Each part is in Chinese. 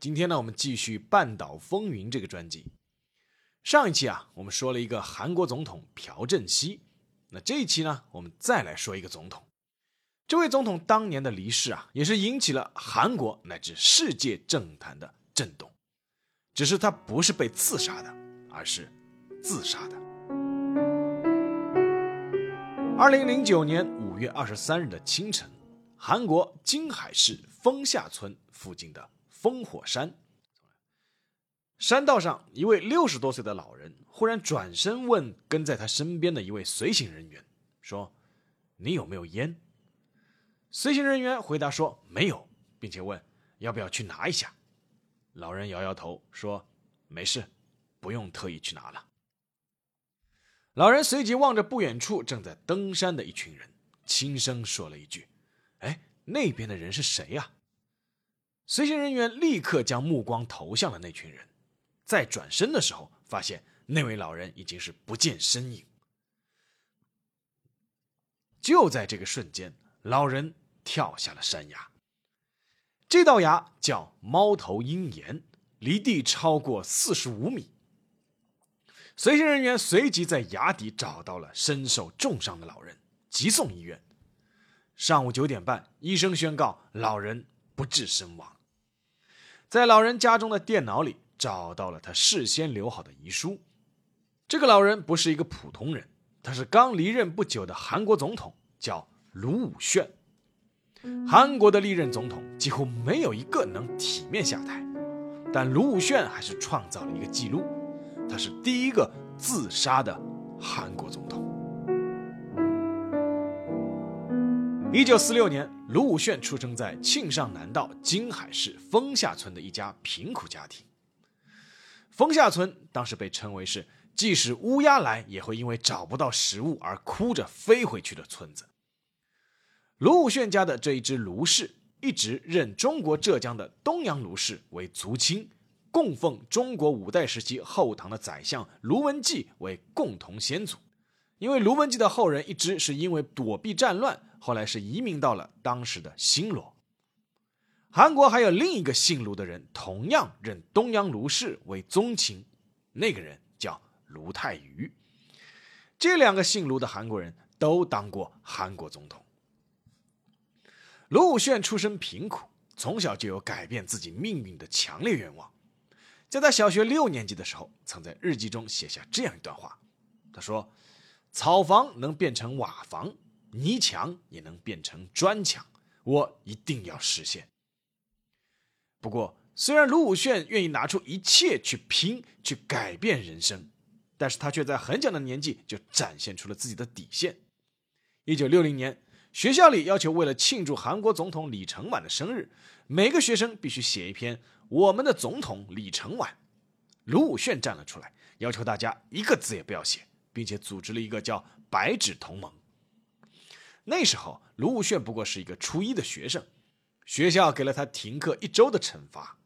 今天呢，我们继续《半岛风云》这个专辑。上一期啊，我们说了一个韩国总统朴正熙。那这一期呢，我们再来说一个总统。这位总统当年的离世啊，也是引起了韩国乃至世界政坛的震动。只是他不是被刺杀的，而是自杀的。二零零九年五月二十三日的清晨，韩国金海市丰下村附近的。烽火山山道上，一位六十多岁的老人忽然转身问跟在他身边的一位随行人员：“说，你有没有烟？”随行人员回答说：“没有，并且问要不要去拿一下。”老人摇摇头说：“没事，不用特意去拿了。”老人随即望着不远处正在登山的一群人，轻声说了一句：“哎，那边的人是谁呀？”随行人员立刻将目光投向了那群人，在转身的时候，发现那位老人已经是不见身影。就在这个瞬间，老人跳下了山崖。这道崖叫猫头鹰岩，离地超过四十五米。随行人员随即在崖底找到了身受重伤的老人，急送医院。上午九点半，医生宣告老人不治身亡。在老人家中的电脑里找到了他事先留好的遗书。这个老人不是一个普通人，他是刚离任不久的韩国总统，叫卢武铉。韩国的历任总统几乎没有一个能体面下台，但卢武铉还是创造了一个记录，他是第一个自杀的韩国总统。一九四六年。卢武铉出生在庆尚南道金海市丰下村的一家贫苦家庭。丰下村当时被称为是即使乌鸦来也会因为找不到食物而哭着飞回去的村子。卢武铉家的这一支卢氏一直认中国浙江的东阳卢氏为族亲，供奉中国五代时期后唐的宰相卢文纪为共同先祖。因为卢文纪的后人一直是因为躲避战乱。后来是移民到了当时的新罗。韩国还有另一个姓卢的人，同样认东阳卢氏为宗亲，那个人叫卢泰愚。这两个姓卢的韩国人都当过韩国总统。卢武铉出身贫苦，从小就有改变自己命运的强烈愿望。在他小学六年级的时候，曾在日记中写下这样一段话：他说，草房能变成瓦房。泥墙也能变成砖墙，我一定要实现。不过，虽然卢武铉愿意拿出一切去拼、去改变人生，但是他却在很小的年纪就展现出了自己的底线。一九六零年，学校里要求为了庆祝韩国总统李承晚的生日，每个学生必须写一篇《我们的总统李承晚》。卢武铉站了出来，要求大家一个字也不要写，并且组织了一个叫“白纸同盟”。那时候，卢武铉不过是一个初一的学生，学校给了他停课一周的惩罚。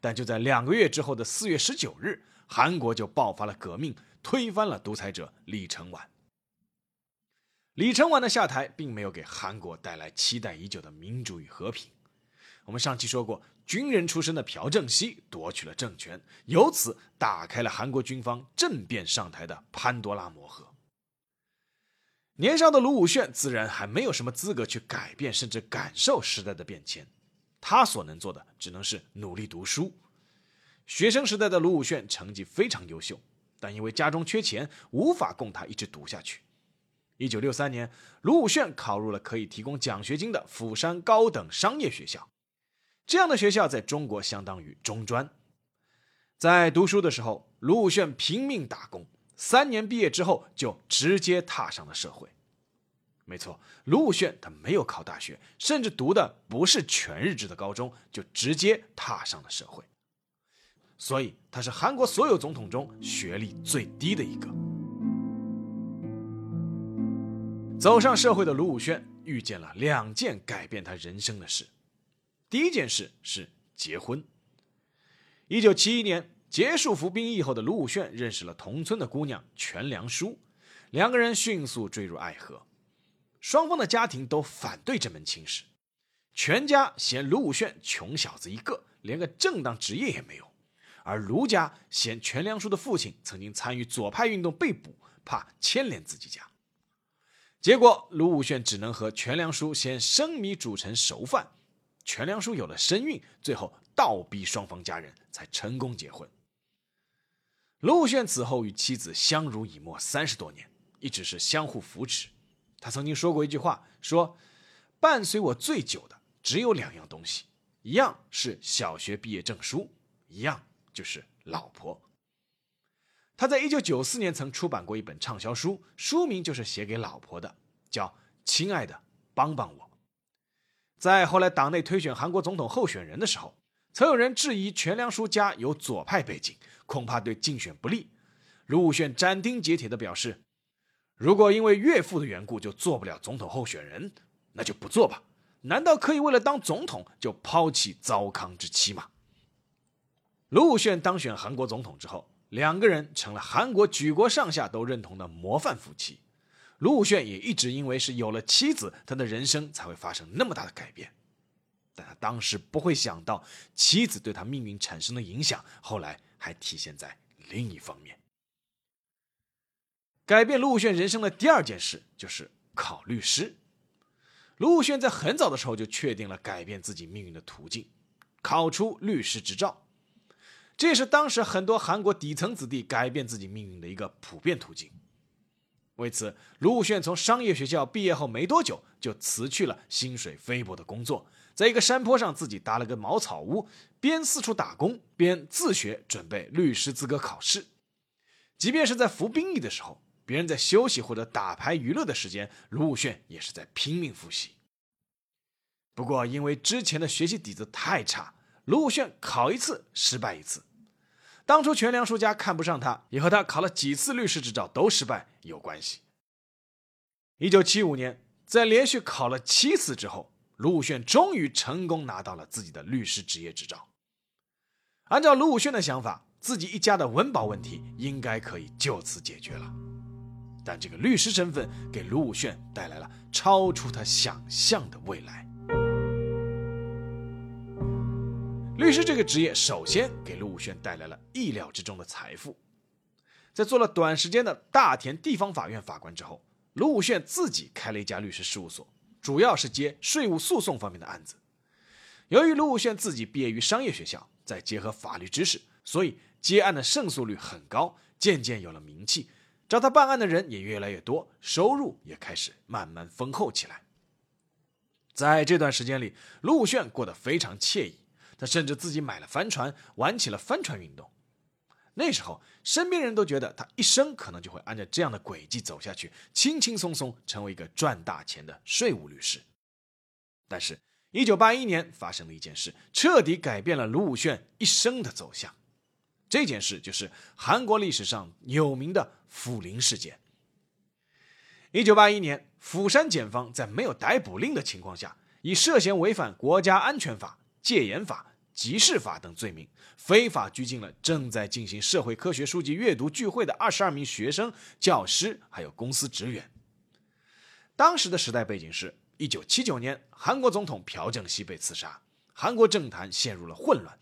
但就在两个月之后的四月十九日，韩国就爆发了革命，推翻了独裁者李承晚。李承晚的下台并没有给韩国带来期待已久的民主与和平。我们上期说过，军人出身的朴正熙夺取了政权，由此打开了韩国军方政变上台的潘多拉魔盒。年少的卢武铉自然还没有什么资格去改变甚至感受时代的变迁，他所能做的只能是努力读书。学生时代的卢武铉成绩非常优秀，但因为家中缺钱，无法供他一直读下去。一九六三年，卢武铉考入了可以提供奖学金的釜山高等商业学校，这样的学校在中国相当于中专。在读书的时候，卢武铉拼命打工。三年毕业之后，就直接踏上了社会。没错，卢武铉他没有考大学，甚至读的不是全日制的高中，就直接踏上了社会。所以他是韩国所有总统中学历最低的一个。走上社会的卢武铉遇见了两件改变他人生的事。第一件事是结婚。一九七一年结束服兵役后的卢武铉认识了同村的姑娘全良淑，两个人迅速坠入爱河。双方的家庭都反对这门亲事，全家嫌卢武铉穷小子一个，连个正当职业也没有；而卢家嫌全良淑的父亲曾经参与左派运动被捕，怕牵连自己家。结果，卢武铉只能和全良淑先生米煮成熟饭。全良淑有了身孕，最后倒逼双方家人才成功结婚。陆炫此后与妻子相濡以沫三十多年，一直是相互扶持。他曾经说过一句话：“说伴随我最久的只有两样东西，一样是小学毕业证书，一样就是老婆。”他在一九九四年曾出版过一本畅销书，书名就是写给老婆的，叫《亲爱的，帮帮我》。在后来党内推选韩国总统候选人的时候，曾有人质疑全良淑家有左派背景，恐怕对竞选不利。卢武铉斩钉截铁地表示：“如果因为岳父的缘故就做不了总统候选人，那就不做吧。难道可以为了当总统就抛弃糟糠之妻吗？”卢武铉当选韩国总统之后。两个人成了韩国举国上下都认同的模范夫妻。卢武铉也一直因为是有了妻子，他的人生才会发生那么大的改变。但他当时不会想到，妻子对他命运产生的影响，后来还体现在另一方面。改变卢武铉人生的第二件事就是考律师。卢武铉在很早的时候就确定了改变自己命运的途径，考出律师执照。这也是当时很多韩国底层子弟改变自己命运的一个普遍途径。为此，卢武铉从商业学校毕业后没多久，就辞去了薪水微薄的工作，在一个山坡上自己搭了个茅草屋，边四处打工边自学准备律师资格考试。即便是在服兵役的时候，别人在休息或者打牌娱乐的时间，卢武铉也是在拼命复习。不过，因为之前的学习底子太差，卢武铉考一次失败一次。当初全良书家看不上他，也和他考了几次律师执照都失败有关系。一九七五年，在连续考了七次之后，卢武铉终于成功拿到了自己的律师执业执照。按照卢武铉的想法，自己一家的温饱问题应该可以就此解决了。但这个律师身份给卢武铉带来了超出他想象的未来。律师这个职业，首先给卢武铉带来了意料之中的财富。在做了短时间的大田地方法院法官之后，卢武铉自己开了一家律师事务所，主要是接税务诉讼方面的案子。由于卢武铉自己毕业于商业学校，再结合法律知识，所以接案的胜诉率很高，渐渐有了名气，找他办案的人也越来越多，收入也开始慢慢丰厚起来。在这段时间里，卢武铉过得非常惬意。他甚至自己买了帆船，玩起了帆船运动。那时候，身边人都觉得他一生可能就会按照这样的轨迹走下去，轻轻松松成为一个赚大钱的税务律师。但是，1981年发生了一件事，彻底改变了卢武铉一生的走向。这件事就是韩国历史上有名的釜林事件。1981年，釜山检方在没有逮捕令的情况下，以涉嫌违反国家安全法。戒严法、集市法等罪名，非法拘禁了正在进行社会科学书籍阅读聚会的二十二名学生、教师，还有公司职员。当时的时代背景是一九七九年，韩国总统朴正熙被刺杀，韩国政坛陷入了混乱。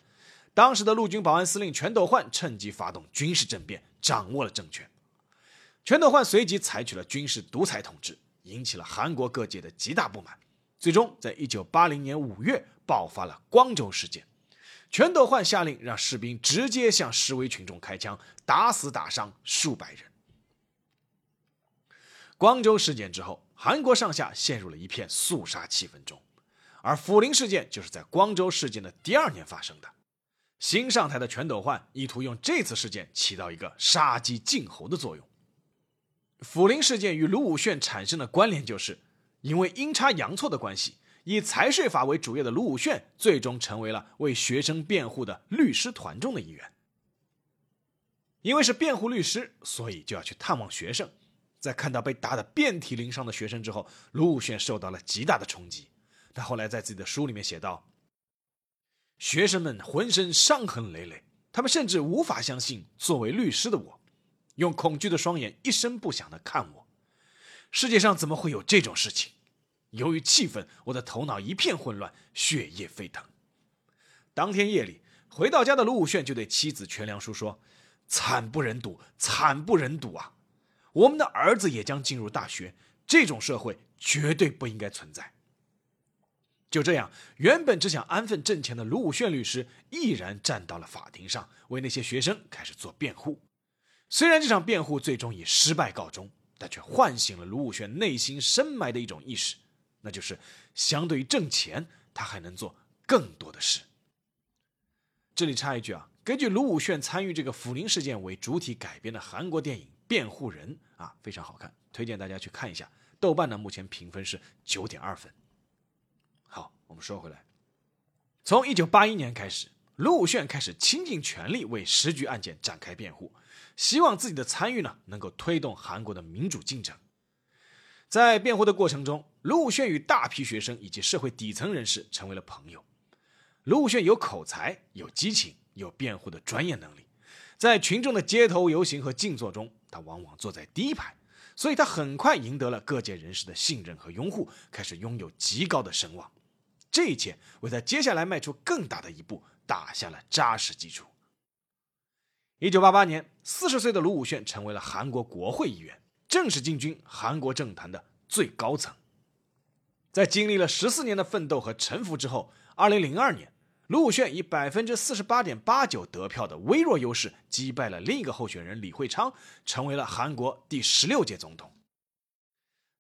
当时的陆军保安司令全斗焕趁机发动军事政变，掌握了政权。全斗焕随即采取了军事独裁统治，引起了韩国各界的极大不满。最终，在一九八零年五月。爆发了光州事件，全斗焕下令让士兵直接向示威群众开枪，打死打伤数百人。光州事件之后，韩国上下陷入了一片肃杀气氛中，而抚林事件就是在光州事件的第二年发生的。新上台的全斗焕意图用这次事件起到一个杀鸡儆猴的作用。抚林事件与卢武铉产生的关联，就是因为阴差阳错的关系。以财税法为主业的卢武铉，最终成为了为学生辩护的律师团中的一员。因为是辩护律师，所以就要去探望学生。在看到被打得遍体鳞伤的学生之后，卢武铉受到了极大的冲击。他后来在自己的书里面写道：“学生们浑身伤痕累累，他们甚至无法相信作为律师的我，用恐惧的双眼一声不响地看我。世界上怎么会有这种事情？由于气愤，我的头脑一片混乱，血液沸腾。当天夜里回到家的卢武铉就对妻子全良淑说。”惨不忍睹，惨不忍睹啊！我们的儿子也将进入大学，这种社会绝对不应该存在。就这样，原本只想安分挣钱的卢武铉律师毅然站到了法庭上，为那些学生开始做辩护。虽然这场辩护最终以失败告终，但却唤醒了卢武铉内心深埋的一种意识，那就是相对于挣钱，他还能做更多的事。这里插一句啊。根据卢武铉参与这个抚宁事件为主体改编的韩国电影《辩护人》啊，非常好看，推荐大家去看一下。豆瓣呢目前评分是九点二分。好，我们说回来，从一九八一年开始，卢武铉开始倾尽全力为十局案件展开辩护，希望自己的参与呢能够推动韩国的民主进程。在辩护的过程中，卢武铉与大批学生以及社会底层人士成为了朋友。卢武铉有口才，有激情。有辩护的专业能力，在群众的街头游行和静坐中，他往往坐在第一排，所以他很快赢得了各界人士的信任和拥护，开始拥有极高的声望。这一切为他接下来迈出更大的一步打下了扎实基础。一九八八年，四十岁的卢武铉成为了韩国国会议员，正式进军韩国政坛的最高层。在经历了十四年的奋斗和沉浮之后，二零零二年。卢武铉以百分之四十八点八九得票的微弱优势击败了另一个候选人李惠昌，成为了韩国第十六届总统。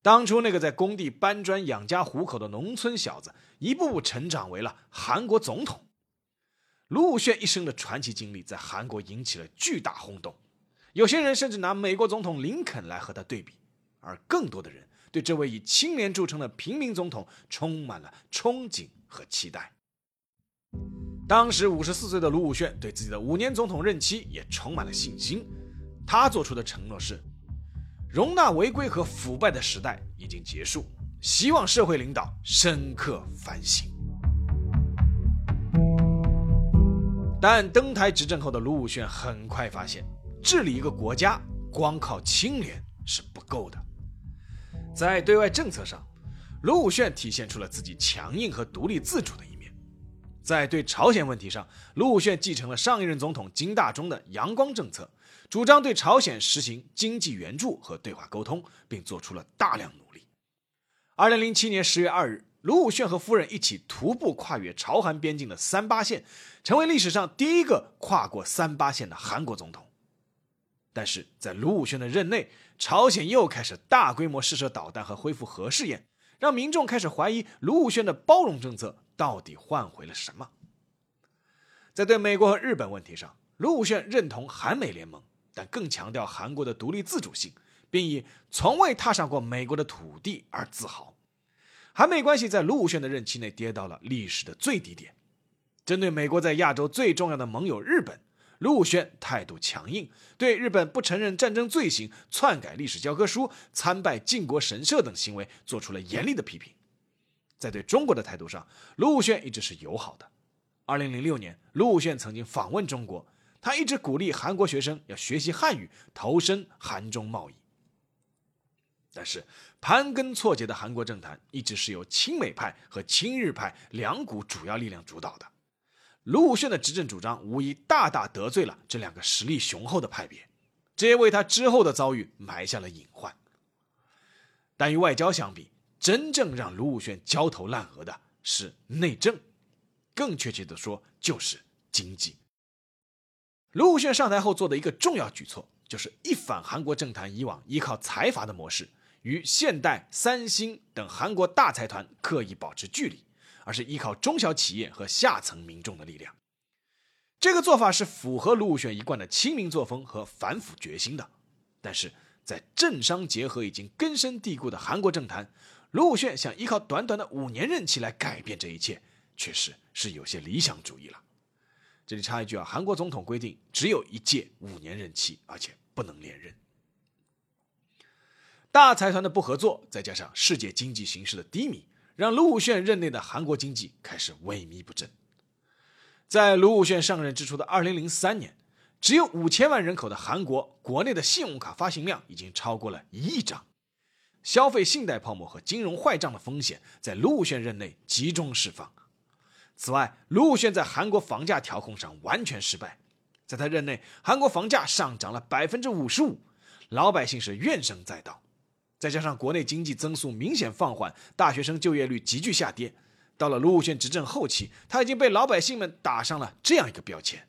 当初那个在工地搬砖养家糊口的农村小子，一步步成长为了韩国总统。卢武铉一生的传奇经历在韩国引起了巨大轰动，有些人甚至拿美国总统林肯来和他对比，而更多的人对这位以清廉著称的平民总统充满了憧憬和期待。当时五十四岁的卢武铉对自己的五年总统任期也充满了信心。他做出的承诺是：容纳违规和腐败的时代已经结束，希望社会领导深刻反省。但登台执政后的卢武铉很快发现，治理一个国家光靠清廉是不够的。在对外政策上，卢武铉体现出了自己强硬和独立自主的一面。在对朝鲜问题上，卢武铉继承了上一任总统金大中的阳光政策，主张对朝鲜实行经济援助和对话沟通，并做出了大量努力。二零零七年十月二日，卢武铉和夫人一起徒步跨越朝韩边境的三八线，成为历史上第一个跨过三八线的韩国总统。但是在卢武铉的任内，朝鲜又开始大规模试射导弹和恢复核试验，让民众开始怀疑卢武铉的包容政策。到底换回了什么？在对美国和日本问题上，卢武铉认同韩美联盟，但更强调韩国的独立自主性，并以从未踏上过美国的土地而自豪。韩美关系在卢武铉的任期内跌到了历史的最低点。针对美国在亚洲最重要的盟友日本，卢武铉态度强硬，对日本不承认战争罪行、篡改历史教科书、参拜靖国神社等行为做出了严厉的批评。在对中国的态度上，卢武铉一直是友好的。二零零六年，卢武铉曾经访问中国，他一直鼓励韩国学生要学习汉语，投身韩中贸易。但是，盘根错节的韩国政坛一直是由亲美派和亲日派两股主要力量主导的。卢武铉的执政主张无疑大大得罪了这两个实力雄厚的派别，这也为他之后的遭遇埋下了隐患。但与外交相比，真正让卢武铉焦头烂额的是内政，更确切的说就是经济。卢武铉上台后做的一个重要举措，就是一反韩国政坛以往依靠财阀的模式，与现代、三星等韩国大财团刻意保持距离，而是依靠中小企业和下层民众的力量。这个做法是符合卢武铉一贯的亲民作风和反腐决心的，但是在政商结合已经根深蒂固的韩国政坛。卢武铉想依靠短短的五年任期来改变这一切，确实是有些理想主义了。这里插一句啊，韩国总统规定只有一届五年任期，而且不能连任。大财团的不合作，再加上世界经济形势的低迷，让卢武铉任内的韩国经济开始萎靡不振。在卢武铉上任之初的2003年，只有五千万人口的韩国国内的信用卡发行量已经超过了一亿张，消费信贷泡沫和金融坏账的风险在卢武铉任内集中释放。此外，卢武铉在韩国房价调控上完全失败，在他任内，韩国房价上涨了百分之五十五，老百姓是怨声载道。再加上国内经济增速明显放缓，大学生就业率急剧下跌。到了卢武铉执政后期，他已经被老百姓们打上了这样一个标签：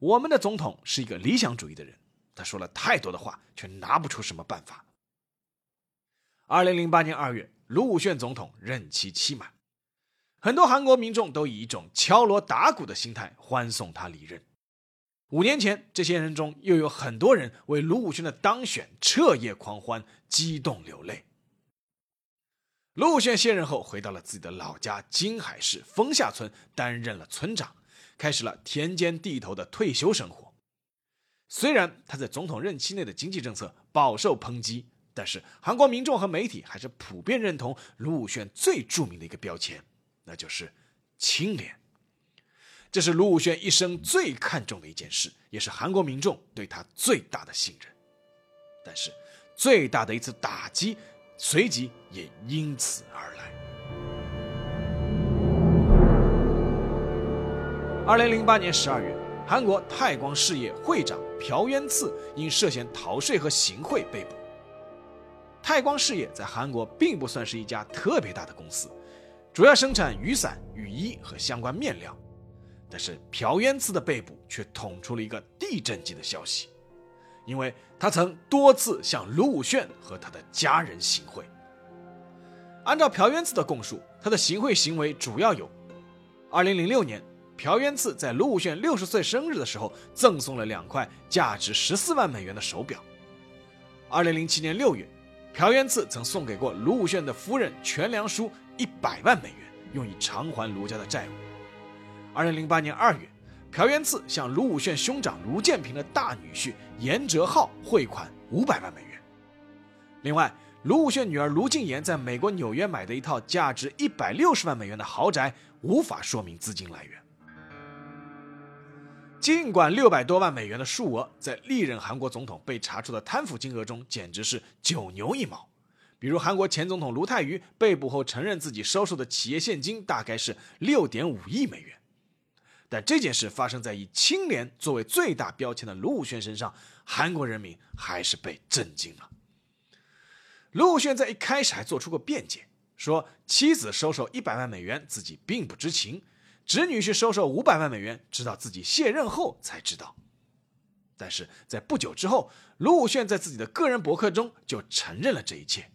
我们的总统是一个理想主义的人，他说了太多的话，却拿不出什么办法。二零零八年二月，卢武铉总统任期期满，很多韩国民众都以一种敲锣打鼓的心态欢送他离任。五年前，这些人中又有很多人为卢武铉的当选彻夜狂欢，激动流泪。卢武铉卸任后，回到了自己的老家金海市丰下村，担任了村长，开始了田间地头的退休生活。虽然他在总统任期内的经济政策饱受抨击，但是韩国民众和媒体还是普遍认同卢武铉最著名的一个标签，那就是清廉。这是卢武铉一生最看重的一件事，也是韩国民众对他最大的信任。但是，最大的一次打击随即也因此而来。二零零八年十二月，韩国泰光事业会长朴渊次因涉嫌逃税和行贿被捕。泰光事业在韩国并不算是一家特别大的公司，主要生产雨伞、雨衣和相关面料。但是朴渊次的被捕却捅出了一个地震级的消息，因为他曾多次向卢武铉和他的家人行贿。按照朴渊次的供述，他的行贿行为主要有：二零零六年，朴渊次在卢武铉六十岁生日的时候赠送了两块价值十四万美元的手表；二零零七年六月，朴渊次曾送给过卢武铉的夫人全良淑一百万美元，用以偿还卢家的债务。二零零八年二月，朴元次向卢武铉兄长卢建平的大女婿严哲浩汇款五百万美元。另外，卢武铉女儿卢静妍在美国纽约买的一套价值一百六十万美元的豪宅，无法说明资金来源。尽管六百多万美元的数额在历任韩国总统被查出的贪腐金额中简直是九牛一毛，比如韩国前总统卢泰愚被捕后承认自己收受的企业现金大概是六点五亿美元。但这件事发生在以清廉作为最大标签的卢武铉身上，韩国人民还是被震惊了。卢武铉在一开始还做出过辩解，说妻子收受一百万美元自己并不知情，侄女婿收受五百万美元，直到自己卸任后才知道。但是在不久之后，卢武铉在自己的个人博客中就承认了这一切。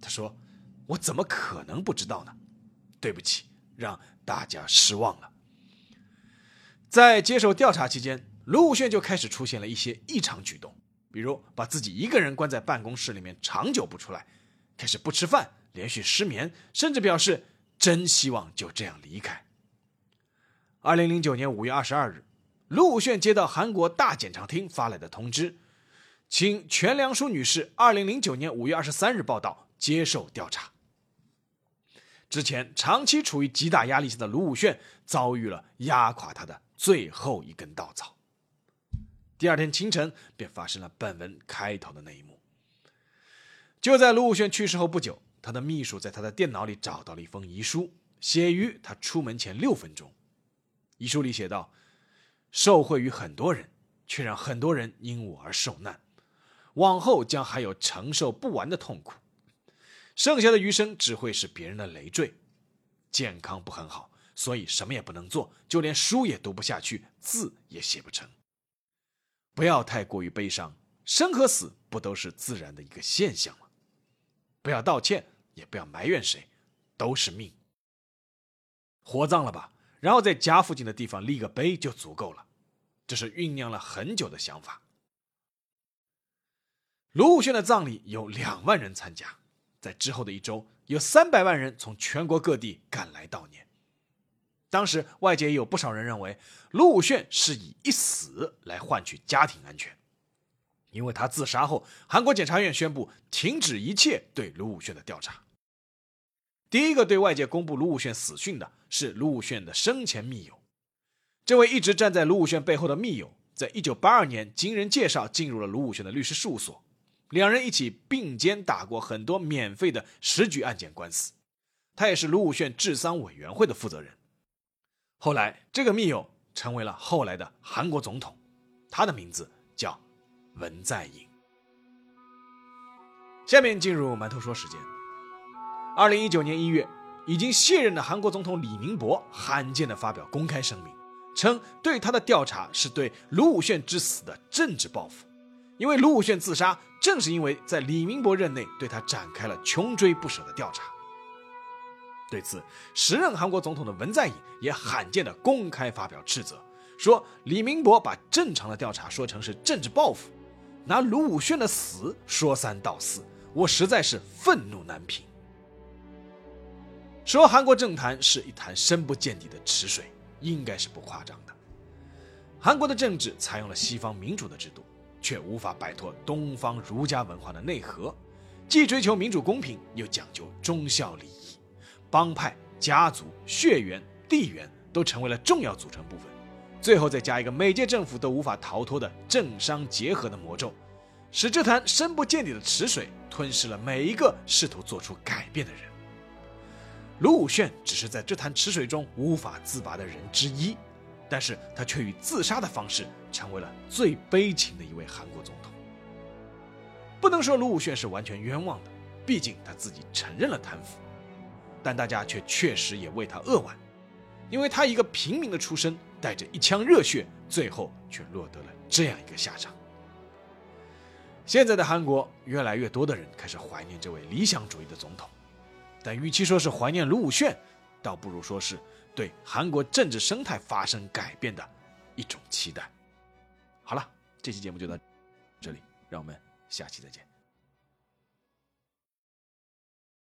他说：“我怎么可能不知道呢？对不起，让大家失望了。”在接受调查期间，卢武铉就开始出现了一些异常举动，比如把自己一个人关在办公室里面长久不出来，开始不吃饭，连续失眠，甚至表示真希望就这样离开。二零零九年五月二十二日，卢武铉接到韩国大检察厅发来的通知，请全良淑女士二零零九年五月二十三日报道接受调查。之前长期处于极大压力下的卢武铉遭遇了压垮他的。最后一根稻草。第二天清晨，便发生了本文开头的那一幕。就在卢武铉去世后不久，他的秘书在他的电脑里找到了一封遗书，写于他出门前六分钟。遗书里写道：“受贿于很多人，却让很多人因我而受难，往后将还有承受不完的痛苦，剩下的余生只会是别人的累赘。健康不很好。”所以什么也不能做，就连书也读不下去，字也写不成。不要太过于悲伤，生和死不都是自然的一个现象吗？不要道歉，也不要埋怨谁，都是命。火葬了吧，然后在家附近的地方立个碑就足够了。这是酝酿了很久的想法。卢武铉的葬礼有两万人参加，在之后的一周，有三百万人从全国各地赶来悼念。当时外界有不少人认为，卢武铉是以一死来换取家庭安全，因为他自杀后，韩国检察院宣布停止一切对卢武铉的调查。第一个对外界公布卢武铉死讯的是卢武铉的生前密友，这位一直站在卢武铉背后的密友，在一九八二年经人介绍进入了卢武铉的律师事务所，两人一起并肩打过很多免费的十局案件官司，他也是卢武铉治丧委员会的负责人。后来，这个密友成为了后来的韩国总统，他的名字叫文在寅。下面进入馒头说时间。二零一九年一月，已经卸任的韩国总统李明博罕见的发表公开声明，称对他的调查是对卢武铉之死的政治报复，因为卢武铉自杀正是因为在李明博任内对他展开了穷追不舍的调查。对此，时任韩国总统的文在寅也罕见的公开发表斥责，说李明博把正常的调查说成是政治报复，拿卢武铉的死说三道四，我实在是愤怒难平。说韩国政坛是一潭深不见底的池水，应该是不夸张的。韩国的政治采用了西方民主的制度，却无法摆脱东方儒家文化的内核，既追求民主公平，又讲究忠孝礼义。帮派、家族、血缘、地缘都成为了重要组成部分，最后再加一个每届政府都无法逃脱的政商结合的魔咒，使这潭深不见底的池水吞噬了每一个试图做出改变的人。卢武铉只是在这潭池水中无法自拔的人之一，但是他却以自杀的方式成为了最悲情的一位韩国总统。不能说卢武铉是完全冤枉的，毕竟他自己承认了贪腐。但大家却确实也为他扼腕，因为他一个平民的出身，带着一腔热血，最后却落得了这样一个下场。现在的韩国，越来越多的人开始怀念这位理想主义的总统，但与其说是怀念卢武铉，倒不如说是对韩国政治生态发生改变的一种期待。好了，这期节目就到这里，让我们下期再见。